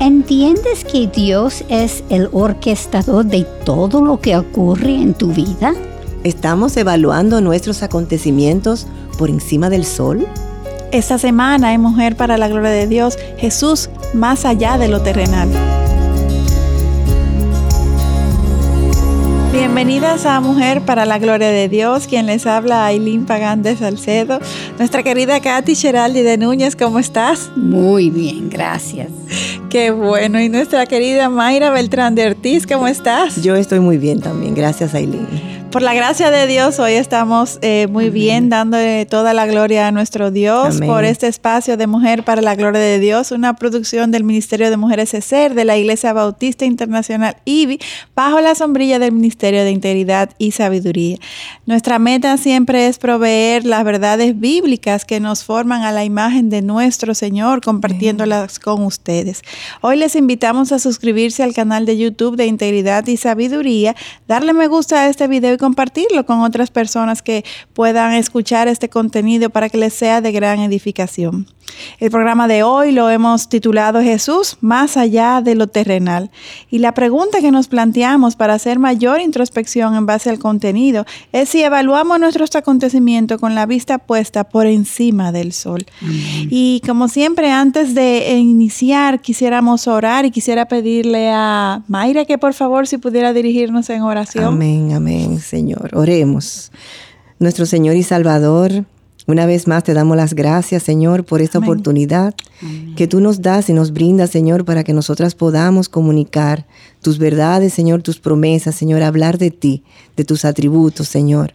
¿Entiendes que Dios es el orquestador de todo lo que ocurre en tu vida? ¿Estamos evaluando nuestros acontecimientos por encima del sol? Esta semana en Mujer para la Gloria de Dios, Jesús más allá de lo terrenal. Bienvenidas a Mujer para la Gloria de Dios, quien les habla Aileen Pagán de Salcedo. Nuestra querida Katy Geraldi de Núñez, ¿cómo estás? Muy bien, gracias. Qué bueno. Y nuestra querida Mayra Beltrán de Ortiz, ¿cómo estás? Yo estoy muy bien también, gracias Aileen. Por la gracia de Dios, hoy estamos eh, muy bien dándole toda la gloria a nuestro Dios por este espacio de Mujer para la Gloria de Dios, una producción del Ministerio de Mujeres ESER de la Iglesia Bautista Internacional IBI, bajo la sombrilla del Ministerio de Integridad y Sabiduría. Nuestra meta siempre es proveer las verdades bíblicas que nos forman a la imagen de nuestro Señor, compartiéndolas con ustedes. Hoy les invitamos a suscribirse al canal de YouTube de Integridad y Sabiduría, darle me gusta a este video y compartirlo con otras personas que puedan escuchar este contenido para que les sea de gran edificación. El programa de hoy lo hemos titulado Jesús más allá de lo terrenal. Y la pregunta que nos planteamos para hacer mayor introspección en base al contenido es si evaluamos nuestros acontecimientos con la vista puesta por encima del sol. Y como siempre, antes de iniciar, quisiéramos orar y quisiera pedirle a Mayra que por favor si pudiera dirigirnos en oración. Amén, amén, Señor. Oremos. Nuestro Señor y Salvador, una vez más te damos las gracias, Señor, por esta oportunidad que tú nos das y nos brindas, Señor, para que nosotras podamos comunicar tus verdades, Señor, tus promesas, Señor, hablar de ti, de tus atributos, Señor.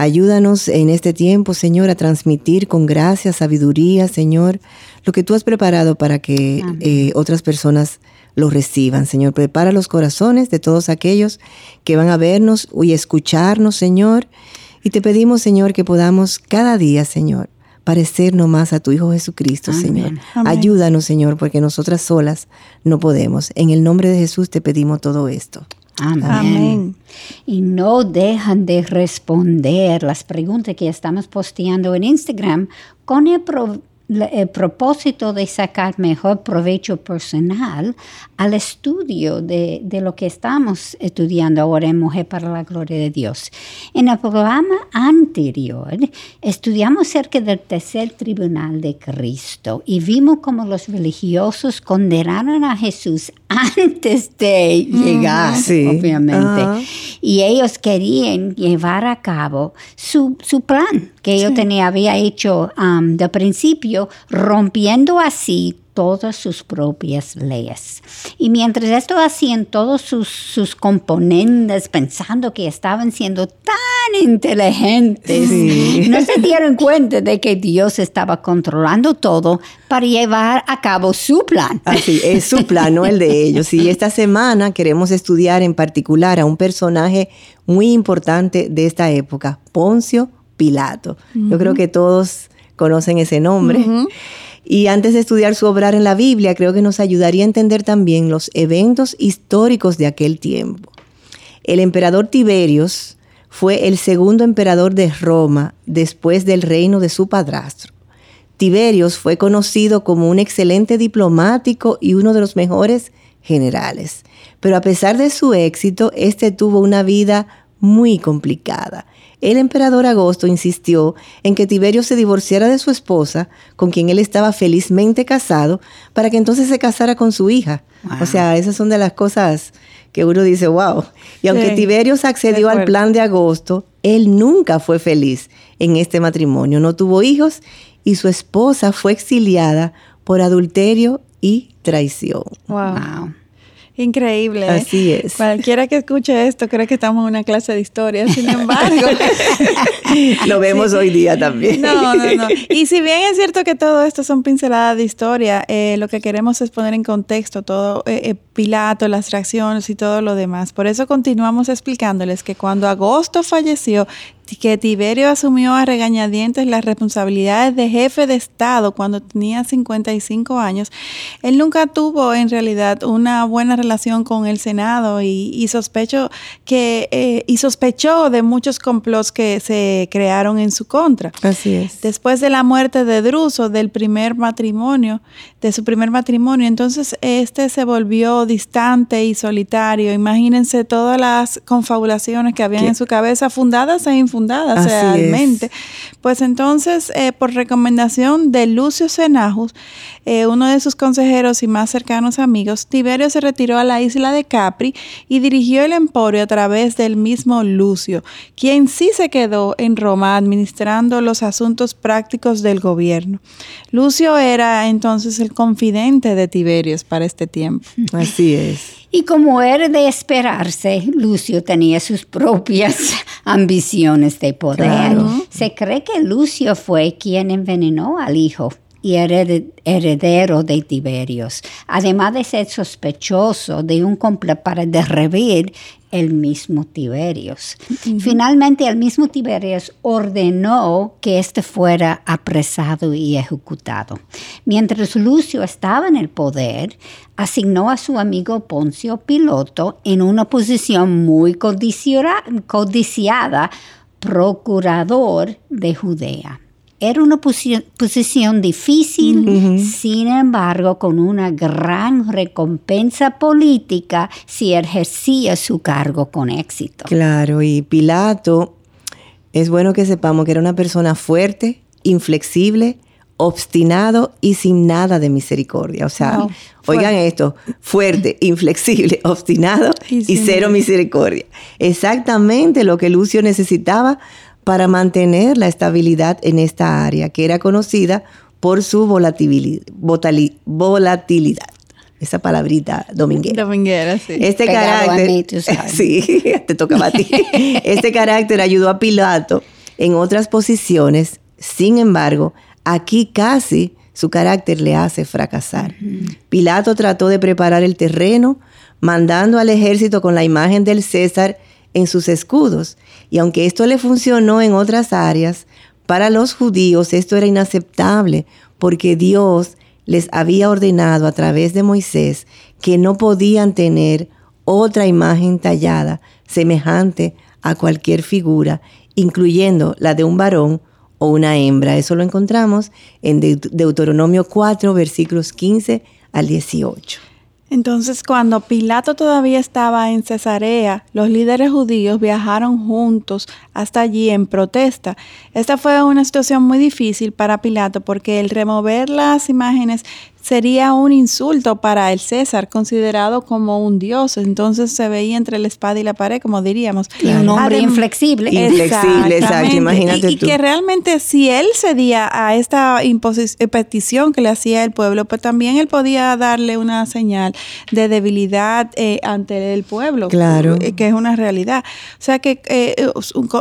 Ayúdanos en este tiempo, Señor, a transmitir con gracia, sabiduría, Señor, lo que tú has preparado para que eh, otras personas lo reciban, Señor. Prepara los corazones de todos aquellos que van a vernos y escucharnos, Señor y te pedimos, Señor, que podamos cada día, Señor, parecernos más a tu Hijo Jesucristo, Señor. Ayúdanos, Señor, porque nosotras solas no podemos. En el nombre de Jesús te pedimos todo esto. Amén. Y no dejan de responder las preguntas que estamos posteando en Instagram con el, el propósito de sacar mejor provecho personal al estudio de, lo que estamos estudiando ahora en Mujer para la Gloria de Dios. En el programa anterior estudiamos acerca del tercer tribunal de Cristo y vimos cómo los religiosos condenaron a Jesús antes de llegar, obviamente. Y ellos querían llevar a cabo su, plan que ellos tenía, había hecho um, de principio, rompiendo así todas sus propias leyes. Y mientras esto hacían todos sus, sus componentes pensando que estaban siendo tan inteligentes, no se dieron cuenta de que Dios estaba controlando todo para llevar a cabo su plan. Así, es su plan, no el de ellos. Y esta semana queremos estudiar en particular a un personaje muy importante de esta época, Poncio Pilato. Yo creo que todos conocen ese nombre. Y antes de estudiar su obrar en la Biblia, creo que nos ayudaría a entender también los eventos históricos de aquel tiempo. El emperador Tiberios fue el segundo emperador de Roma después del reino de su padrastro. Tiberios fue conocido como un excelente diplomático y uno de los mejores generales. Pero a pesar de su éxito, este tuvo una vida muy complicada. El emperador Agosto insistió en que Tiberio se divorciara de su esposa, con quien él estaba felizmente casado, para que entonces se casara con su hija. O sea, esas son de las cosas que uno dice, wow. Y aunque Tiberio se accedió al plan de Agosto, él nunca fue feliz en este matrimonio. No tuvo hijos y su esposa fue exiliada por adulterio y traición. wow. Increíble. ¿eh? Así es. Cualquiera que escuche esto cree que estamos en una clase de historia, sin embargo. Lo vemos hoy día también. No, no, no. Y si bien es cierto que todo esto son pinceladas de historia, eh, lo que queremos es poner en contexto todo eh, Pilato, las reacciones y todo lo demás. Por eso continuamos explicándoles que cuando Agosto falleció, que Tiberio asumió a regañadientes las responsabilidades de jefe de Estado cuando tenía 55 años, él nunca tuvo en realidad una buena relación con el Senado y, sospecho que eh, y sospechó de muchos complots que se crearon en su contra. Así es. Después de la muerte de Druso del primer matrimonio, de su primer matrimonio, entonces este se volvió distante y solitario. Imagínense todas las confabulaciones que habían en su cabeza, fundadas e infundadas realmente. Pues entonces, eh, por recomendación de Lucio Senajus, eh, uno de sus consejeros y más cercanos amigos, Tiberio se retiró a la isla de Capri y dirigió el emporio a través del mismo Lucio, quien sí se quedó en Roma administrando los asuntos prácticos del gobierno. Lucio era entonces el confidente de Tiberios para este tiempo. Así es. Y como era de esperarse, Lucio tenía sus propias ambiciones de poder. Se cree que Lucio fue quien envenenó al hijo y heredero de Tiberios, además de ser sospechoso de un complot para derreber el mismo Tiberios. Finalmente, el mismo Tiberios ordenó que éste fuera apresado y ejecutado. Mientras Lucio estaba en el poder, asignó a su amigo Poncio Piloto en una posición muy codiciada procurador de Judea. Era una posición difícil, sin embargo, con una gran recompensa política si ejercía su cargo con éxito. Claro, y Pilato, es bueno que sepamos que era una persona fuerte, inflexible, obstinado y sin nada de misericordia. O sea, oigan esto, fuerte, inflexible, obstinado y cero misericordia. Exactamente lo que Lucio necesitaba para mantener la estabilidad en esta área, que era conocida por su volatilidad. Esa palabrita dominguera. Dominguera, sí. Este carácter. sí, te tocaba a ti. Este carácter ayudó a Pilato en otras posiciones. Sin embargo, aquí casi su carácter le hace fracasar. Pilato trató de preparar el terreno, mandando al ejército con la imagen del César en sus escudos. Y aunque esto le funcionó en otras áreas, para los judíos esto era inaceptable porque Dios les había ordenado a través de Moisés que no podían tener otra imagen tallada semejante a cualquier figura, incluyendo la de un varón o una hembra. Eso lo encontramos en Deuteronomio 4, versículos 15 al 18. Entonces, cuando Pilato todavía estaba en Cesarea, los líderes judíos viajaron juntos hasta allí en protesta. Esta fue una situación muy difícil para Pilato porque el remover las imágenes sería un insulto para el César, considerado como un dios. Entonces se veía entre la espada y la pared, como diríamos. Y un hombre inflexible. Inflexible, exacto, imagínate y, que realmente si él cedía a esta eh, petición que le hacía el pueblo, pues también él podía darle una señal de debilidad eh, ante el pueblo. Claro. Eh, que es una realidad. O sea que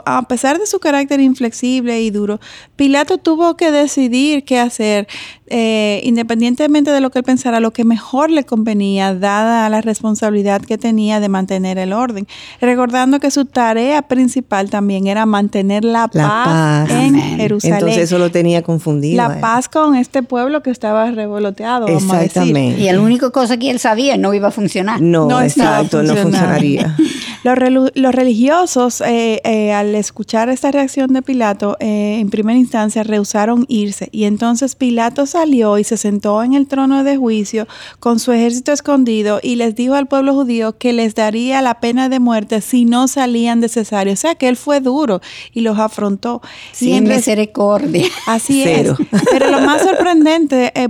a pesar de su carácter inflexible y duro, Pilato tuvo que decidir qué hacer. Eh, independientemente de lo que él pensara, lo que mejor le convenía, dada la responsabilidad que tenía de mantener el orden. Recordando que su tarea principal también era mantener la, paz, en Jerusalén. Entonces eso lo tenía confundido. La paz con este pueblo que estaba revoloteado. Exactamente. Y la única cosa que él sabía no iba a funcionar. No, exacto, no funcionaría. los, religiosos, eh, eh, al escuchar esta reacción de Pilato, en primera instancia rehusaron irse. Y entonces Pilato salió y se sentó en el trono de juicio con su ejército escondido y les dijo al pueblo judío que les daría la pena de muerte si no salían de Cesarea. O sea que él fue duro y los afrontó. Sin misericordia. Así es. Pero lo más sorprendente eh,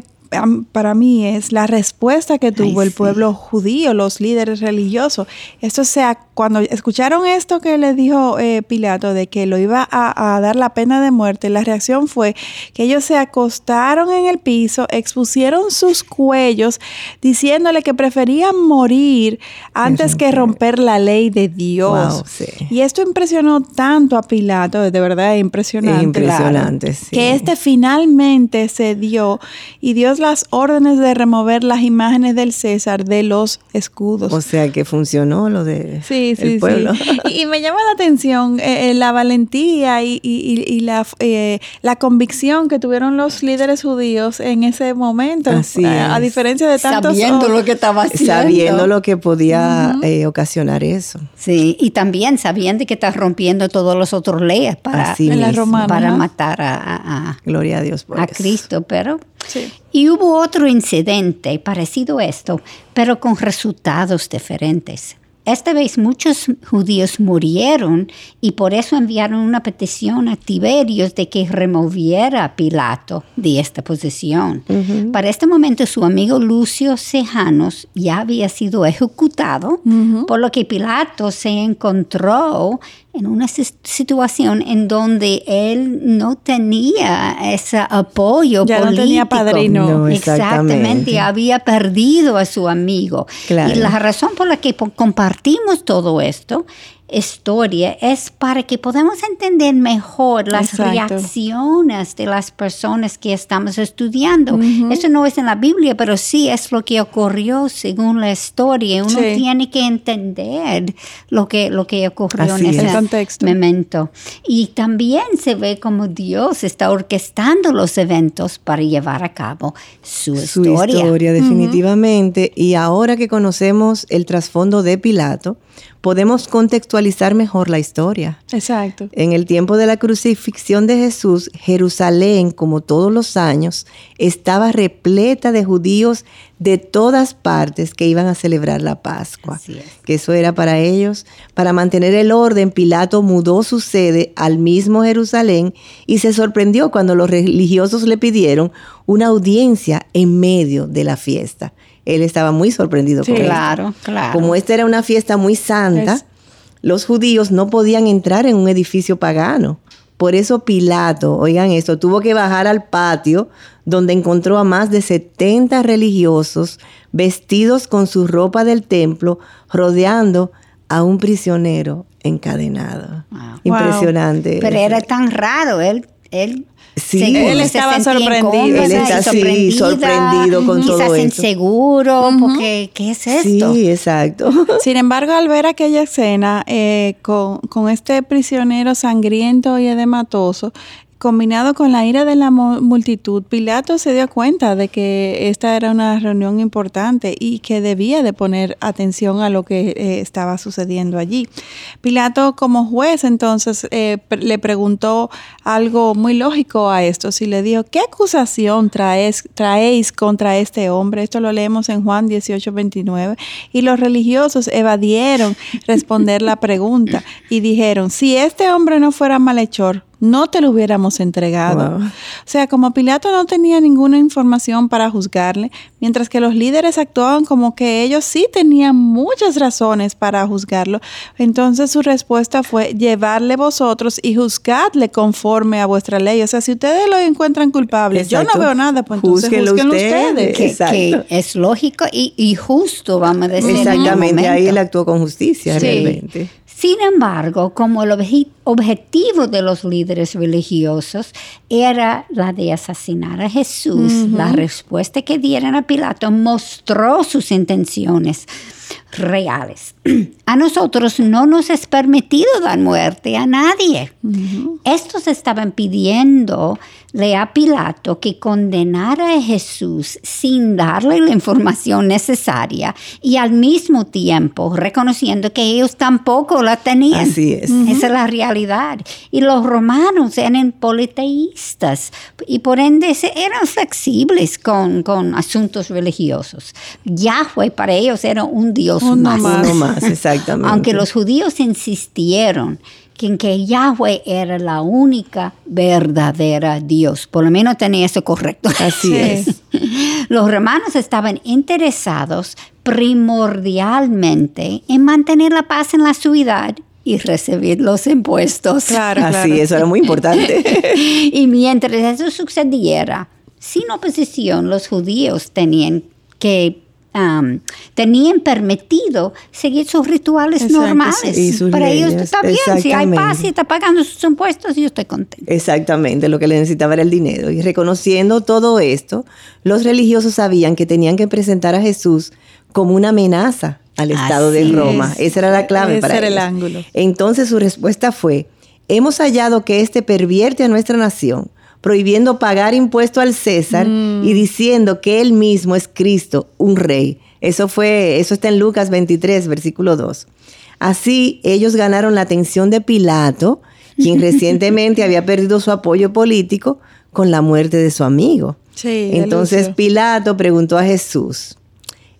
para mí es la respuesta que tuvo el pueblo judío, los líderes religiosos. Esto sea, cuando escucharon esto que le dijo eh, Pilato de que lo iba a, dar la pena de muerte, la reacción fue que ellos se acostaron en el piso, expusieron sus cuellos, diciéndole que preferían morir antes que romper la ley de Dios. Y esto impresionó tanto a Pilato, de verdad impresionante. Impresionante, Que este finalmente se dio y Dios las órdenes de remover las imágenes del César de los escudos. O sea que funcionó lo de sí, sí, pueblo. Sí. Y, me llama la atención eh, eh, la valentía y, la, eh, la convicción que tuvieron los líderes judíos en ese momento. Así a, diferencia de tantos... Sabiendo lo que estaba haciendo. Sabiendo lo que podía ocasionar eso. Sí, y también sabiendo que está rompiendo todos los otros leyes para, para matar a, Gloria a Dios a Cristo, pero... Y hubo otro incidente parecido a esto, pero con resultados diferentes. Esta vez muchos judíos murieron y por eso enviaron una petición a Tiberios de que removiera a Pilato de esta posición. Para este momento su amigo Lucio Sejanos ya había sido ejecutado, por lo que Pilato se encontró en una situación en donde él no tenía ese apoyo ya político. no tenía padrino. exactamente. había perdido a su amigo. Y la razón por la que compartimos todo esto historia es para que podamos entender mejor las reacciones de las personas que estamos estudiando. Eso no es en la Biblia, pero sí es lo que ocurrió según la historia. Uno tiene que entender lo que, lo que ocurrió en ese momento. Y también se ve como Dios está orquestando los eventos para llevar a cabo su, su historia. definitivamente. Y ahora que conocemos el trasfondo de Pilato, podemos contextualizar mejor la historia. Exacto. En el tiempo de la crucifixión de Jesús, Jerusalén, como todos los años, estaba repleta de judíos de todas partes que iban a celebrar la Pascua. Que eso era para ellos. Para mantener el orden, Pilato mudó su sede al mismo Jerusalén y se sorprendió cuando los religiosos le pidieron una audiencia en medio de la fiesta él estaba muy sorprendido con claro, Claro, Como esta era una fiesta muy santa, los judíos no podían entrar en un edificio pagano. Por eso Pilato, oigan esto, tuvo que bajar al patio donde encontró a más de 70 religiosos vestidos con su ropa del templo, rodeando a un prisionero encadenado. Impresionante. Pero era tan raro, él, él Sí, él estaba sorprendido. Él está así, sorprendido con todo eso. inseguro, porque ¿qué es esto? Sí, exacto. Sin embargo, al ver aquella escena eh, con, con, este prisionero sangriento y edematoso, Combinado con la ira de la multitud, Pilato se dio cuenta de que esta era una reunión importante y que debía de poner atención a lo que eh, estaba sucediendo allí. Pilato como juez entonces eh, le preguntó algo muy lógico a esto, si le dijo, ¿qué acusación traéis contra este hombre? Esto lo leemos en Juan 18, 29. Y los religiosos evadieron responder la pregunta y dijeron, si este hombre no fuera malhechor, no te lo hubiéramos entregado. O sea, como Pilato no tenía ninguna información para juzgarle, mientras que los líderes actuaban como que ellos sí tenían muchas razones para juzgarlo, entonces su respuesta fue llevarle vosotros y juzgadle conforme a vuestra ley. O sea, si ustedes lo encuentran culpable, yo no veo nada, pues entonces juzguenlo ustedes. Que, es lógico y, justo, vamos a decir. Exactamente, ahí él actuó con justicia realmente. Sin embargo, como el objetivo de los líderes religiosos era la de asesinar a Jesús, la respuesta que dieron a Pilato mostró sus intenciones reales. A nosotros no nos es permitido dar muerte a nadie. Estos estaban pidiéndole a Pilato que condenara a Jesús sin darle la información necesaria y al mismo tiempo reconociendo que ellos tampoco la tenían. Así es. Esa es la realidad. Y los romanos eran politeístas y por ende eran flexibles con, con asuntos religiosos. Yahweh para ellos era un Dios más. más, exactamente. Aunque los judíos insistieron en que Yahweh era la única verdadera Dios. Por lo menos tenía eso correcto. Así es. Los romanos estaban interesados primordialmente en mantener la paz en la ciudad y recibir los impuestos. Claro, Así, eso era muy importante. y mientras eso sucediera, sin oposición, los judíos tenían que tenían permitido seguir sus rituales normales. Para ellos está bien, si hay paz y está pagando sus impuestos, yo estoy contento. Exactamente, lo que le necesitaba era el dinero. Y reconociendo todo esto, los religiosos sabían que tenían que presentar a Jesús como una amenaza al Estado de Roma. Esa era la clave Ese para era el ángulo. Entonces su respuesta fue, hemos hallado que éste pervierte a nuestra nación prohibiendo pagar impuesto al César mm. y diciendo que él mismo es Cristo, un rey. Eso fue, eso está en Lucas 23, versículo 2. Así ellos ganaron la atención de Pilato, quien recientemente había perdido su apoyo político con la muerte de su amigo. Entonces Pilato preguntó a Jesús,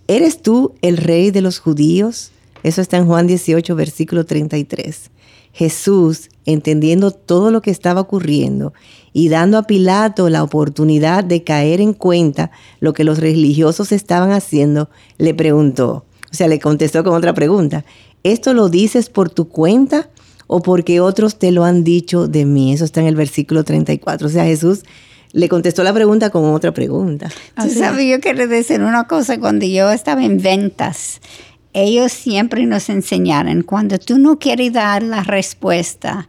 ¿eres tú el rey de los judíos? Eso está en Juan 18, versículo 33. Jesús, entendiendo todo lo que estaba ocurriendo y dando a Pilato la oportunidad de caer en cuenta lo que los religiosos estaban haciendo, le preguntó, o sea, le contestó con otra pregunta, ¿esto lo dices por tu cuenta o porque otros te lo han dicho de mí? Eso está en el versículo 34. O sea, Jesús le contestó la pregunta con otra pregunta. Tú sabes, yo quiero decir una cosa, cuando yo estaba en ventas, ellos siempre nos enseñaron, cuando tú no quieres dar la respuesta,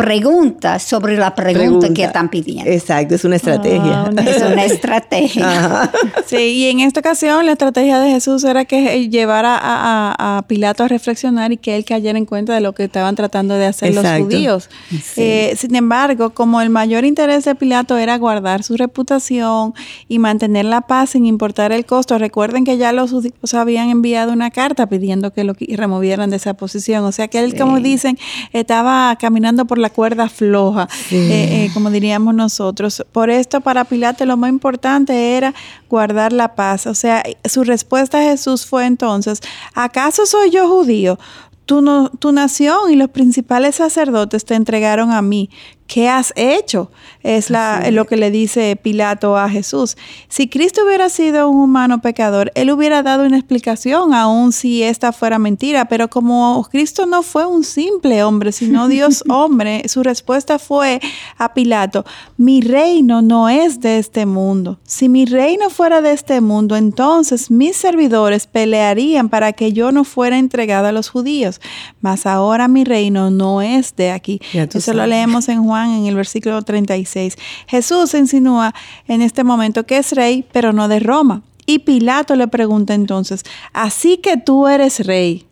pregunta sobre la pregunta, que están pidiendo. Exacto, es una estrategia. Ah, es una estrategia. Sí, y en esta ocasión la estrategia de Jesús era que llevara a, Pilato a reflexionar y que él cayera en cuenta de lo que estaban tratando de hacer los judíos. Eh, sin embargo, como el mayor interés de Pilato era guardar su reputación y mantener la paz sin importar el costo, recuerden que ya los judíos habían enviado una carta pidiendo que lo removieran de esa posición. O sea que él, como dicen, estaba caminando por la cuerda floja, eh, eh, como diríamos nosotros. Por esto, para Pilato lo más importante era guardar la paz. O sea, su respuesta a Jesús fue entonces, ¿acaso soy yo judío? Tu, no, tu, nación y los principales sacerdotes te entregaron a mí. ¿Qué has hecho? Es la, lo que le dice Pilato a Jesús. Si Cristo hubiera sido un humano pecador, él hubiera dado una explicación, aun si esta fuera mentira, pero como Cristo no fue un simple hombre, sino Dios hombre, su respuesta fue a Pilato, mi reino no es de este mundo. Si mi reino fuera de este mundo, entonces mis servidores pelearían para que yo no fuera entregado a los judíos, mas ahora mi reino no es de aquí. Eso lo leemos en Juan en el versículo 36. Jesús insinúa en este momento que es rey, pero no de Roma. Y Pilato le pregunta entonces, así que tú eres rey.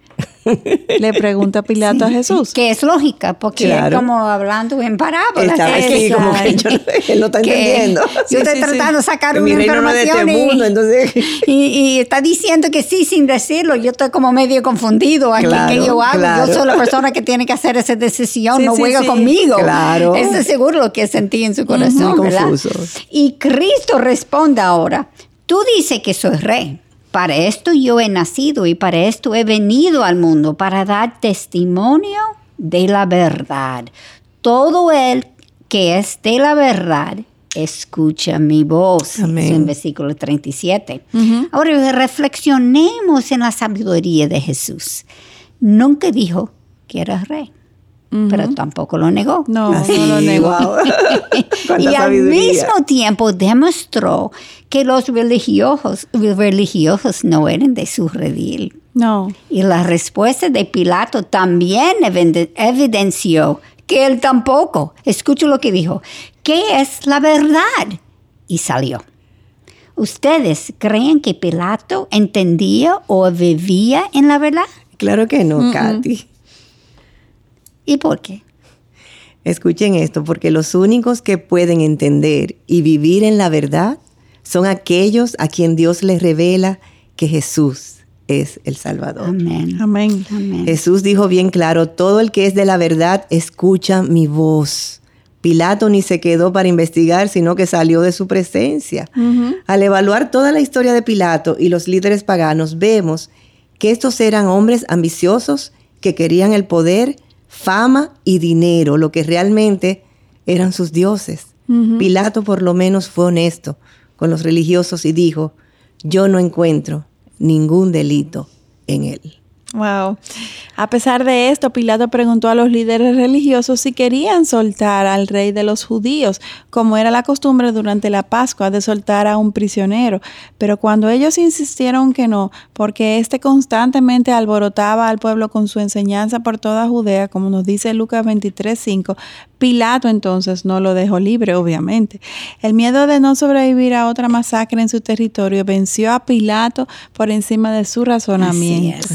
Le pregunta Pilato a Jesús. Que es lógica, porque es como hablando en parábolas. Está así, como que yo, él no está entendiendo. Yo estoy tratando de sacar una información este y, está diciendo que sí sin decirlo. Yo estoy como medio confundido aquí. ¿Qué yo hago? Yo soy la persona que tiene que hacer esa decisión. no juega conmigo. Claro. Eso es seguro lo que sentí en su corazón. confuso. Y Cristo responde ahora. Tú dices que soy rey. Para esto yo he nacido y para esto he venido al mundo, para dar testimonio de la verdad. Todo el que es de la verdad, escucha mi voz. En versículo 37. Ahora reflexionemos en la sabiduría de Jesús. Nunca dijo que era rey pero tampoco lo negó. No, no lo negó. y al mismo tiempo demostró que los religiosos, religiosos no eran de su redil. No. Y la respuesta de Pilato también evidenció que él tampoco. Escucho lo que dijo. ¿Qué es la verdad? Y salió. ¿Ustedes creen que Pilato entendía o vivía en la verdad? Claro que no, Katy. ¿Y por qué? Escuchen esto, porque los únicos que pueden entender y vivir en la verdad son aquellos a quien Dios les revela que Jesús es el Salvador. Amén. Amén. Jesús dijo bien claro, todo el que es de la verdad escucha mi voz. Pilato ni se quedó para investigar, sino que salió de su presencia. Al evaluar toda la historia de Pilato y los líderes paganos, vemos que estos eran hombres ambiciosos que querían el poder, fama y dinero, lo que realmente eran sus dioses. Pilato por lo menos fue honesto con los religiosos y dijo, yo no encuentro ningún delito en él. Wow. A pesar de esto, Pilato preguntó a los líderes religiosos si querían soltar al rey de los judíos, como era la costumbre durante la Pascua de soltar a un prisionero. Pero cuando ellos insistieron que no, porque éste constantemente alborotaba al pueblo con su enseñanza por toda Judea, como nos dice Lucas 23:5, Pilato entonces no lo dejó libre, obviamente. El miedo de no sobrevivir a otra masacre en su territorio venció a Pilato por encima de su razonamiento.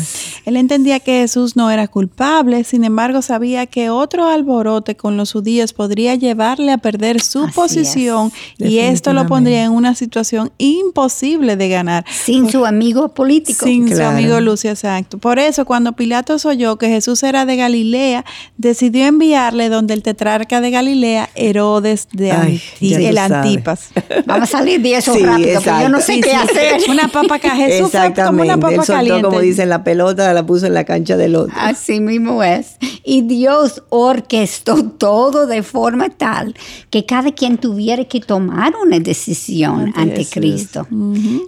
Él entendía que Jesús no era culpable, sin embargo sabía que otro alborote con los judíos podría llevarle a perder su posición y esto lo pondría en una situación imposible de ganar. Sin su amigo político. Sin su amigo Lucio, exacto. Por eso cuando Pilato oyó que Jesús era de Galilea, decidió enviarle donde el tetra de Galilea, Herodes de el Antipas. Vamos a salir de eso rápido, porque yo no sé qué hacer. Una papa Jesús como una papa caliente. como dicen, la pelota la puso en la cancha del otro. Así mismo es. Y Dios orquestó todo de forma tal que cada quien tuviera que tomar una decisión ante, Cristo.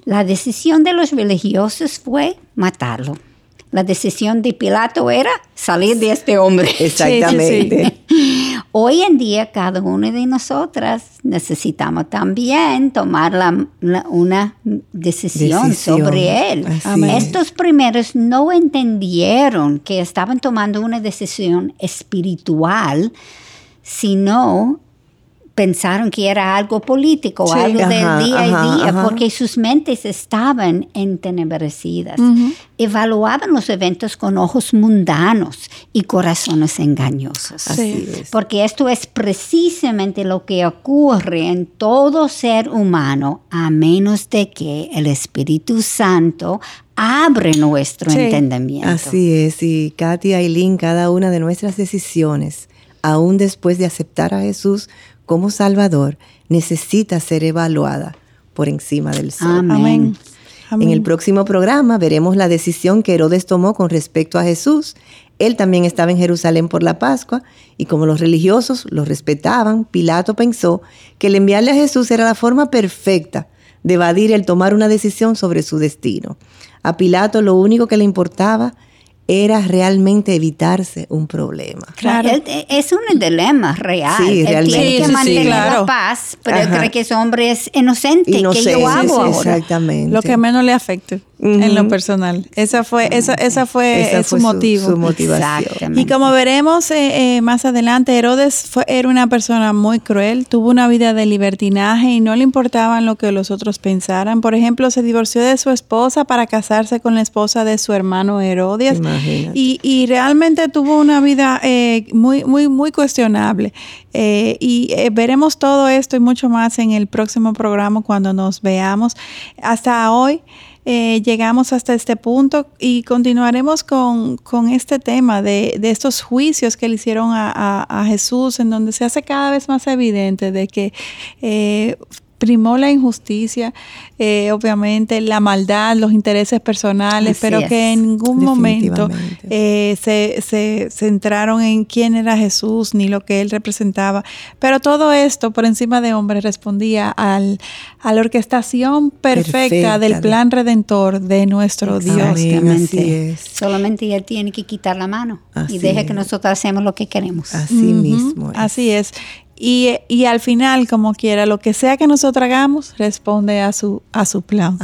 La decisión de los religiosos fue matarlo. La decisión de Pilato era salir de este hombre. Exactamente. Hoy en día cada una de nosotras necesitamos también tomar una decisión, sobre él. Estos primeros no entendieron que estaban tomando una decisión espiritual, sino pensaron que era algo político, algo del día a día, porque sus mentes estaban entenebrecidas. Evaluaban los eventos con ojos mundanos y corazones engañosos. Porque esto es precisamente lo que ocurre en todo ser humano, a menos de que el Espíritu Santo abre nuestro entendimiento. Así es, y Katy Aileen, cada una de nuestras decisiones, aún después de aceptar a Jesús como Salvador necesita ser evaluada por encima del sol. Amén. En el próximo programa veremos la decisión que Herodes tomó con respecto a Jesús. Él también estaba en Jerusalén por la Pascua y como los religiosos lo respetaban, Pilato pensó que el enviarle a Jesús era la forma perfecta de evadir el tomar una decisión sobre su destino. A Pilato lo único que le importaba era realmente evitarse un problema. Claro. es un dilema real. Sí, él tiene que mantener la paz, pero yo creo que ese hombre es inocente. ¿Qué yo hago ahora? Exactamente. Lo que menos le afecte en lo personal. Esa fue, esa, esa fue, su, motivo. Su, motivación. Y como veremos eh, eh, más adelante, Herodes fue, era una persona muy cruel, tuvo una vida de libertinaje y no le importaban lo que los otros pensaran. Por ejemplo, se divorció de su esposa para casarse con la esposa de su hermano Herodes. Y, realmente tuvo una vida eh, muy, muy, muy cuestionable. y veremos todo esto y mucho más en el próximo programa cuando nos veamos. Hasta hoy. Eh, llegamos hasta este punto y continuaremos con, este tema de, estos juicios que le hicieron a, Jesús, en donde se hace cada vez más evidente de que eh, primó la injusticia, eh, obviamente la maldad, los intereses personales, pero que en ningún momento eh, se, se, centraron en quién era Jesús ni lo que él representaba. Pero todo esto por encima de hombre respondía al, a la orquestación perfecta, del plan redentor de nuestro Dios. Solamente él tiene que quitar la mano y deja que nosotros hacemos lo que queremos. Así mismo. Así es. Y, al final, como quiera, lo que sea que nosotros hagamos, responde a su, a su plan.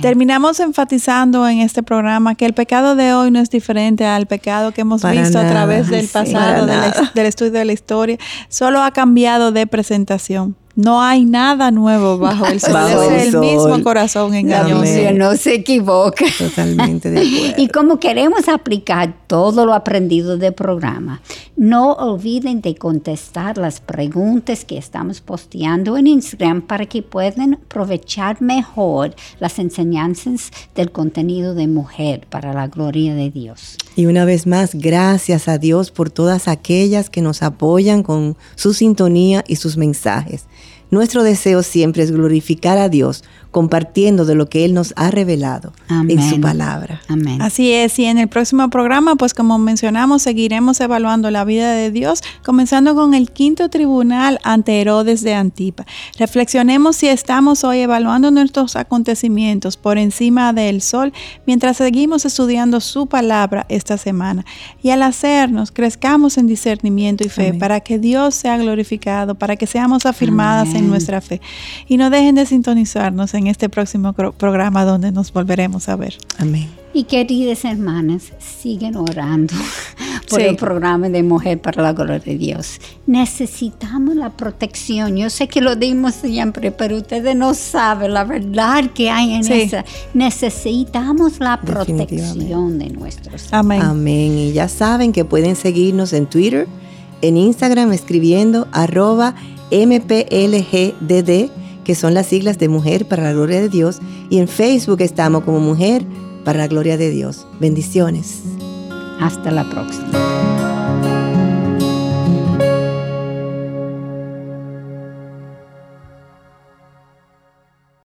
Terminamos enfatizando en este programa que el pecado de hoy no es diferente al pecado que hemos visto a través del pasado, del estudio de la historia, solo ha cambiado de presentación. No hay nada nuevo bajo el sol. es el mismo corazón engañoso. No se equivoca. Totalmente de acuerdo. y como queremos aplicar todo lo aprendido del programa, no olviden de contestar las preguntas que estamos posteando en Instagram para que puedan aprovechar mejor las enseñanzas del contenido de mujer para la gloria de Dios. Y una vez más, gracias a Dios por todas aquellas que nos apoyan con su sintonía y sus mensajes. Nuestro deseo siempre es glorificar a Dios compartiendo de lo que Él nos ha revelado en su palabra. Amén. Así es, y en el próximo programa, pues como mencionamos, seguiremos evaluando la vida de Dios, comenzando con el quinto tribunal ante Herodes de Antipa. Reflexionemos si estamos hoy evaluando nuestros acontecimientos por encima del sol mientras seguimos estudiando su palabra esta semana. Y al hacernos, crezcamos en discernimiento y fe para que Dios sea glorificado, para que seamos afirmadas en nuestra fe. Y no dejen de sintonizarnos en este próximo programa donde nos volveremos a ver. Amén. Y queridas hermanas, siguen orando por el programa de Mujer para la Gloria de Dios. Necesitamos la protección. Yo sé que lo dimos siempre, pero ustedes no saben la verdad que hay en esa. Necesitamos la protección de nuestros. Amén. Amén. Y ya saben que pueden seguirnos en Twitter, en Instagram escribiendo arroba MPLGDD que son las siglas de Mujer para la Gloria de Dios, y en Facebook estamos como Mujer para la Gloria de Dios. Bendiciones. Hasta la próxima.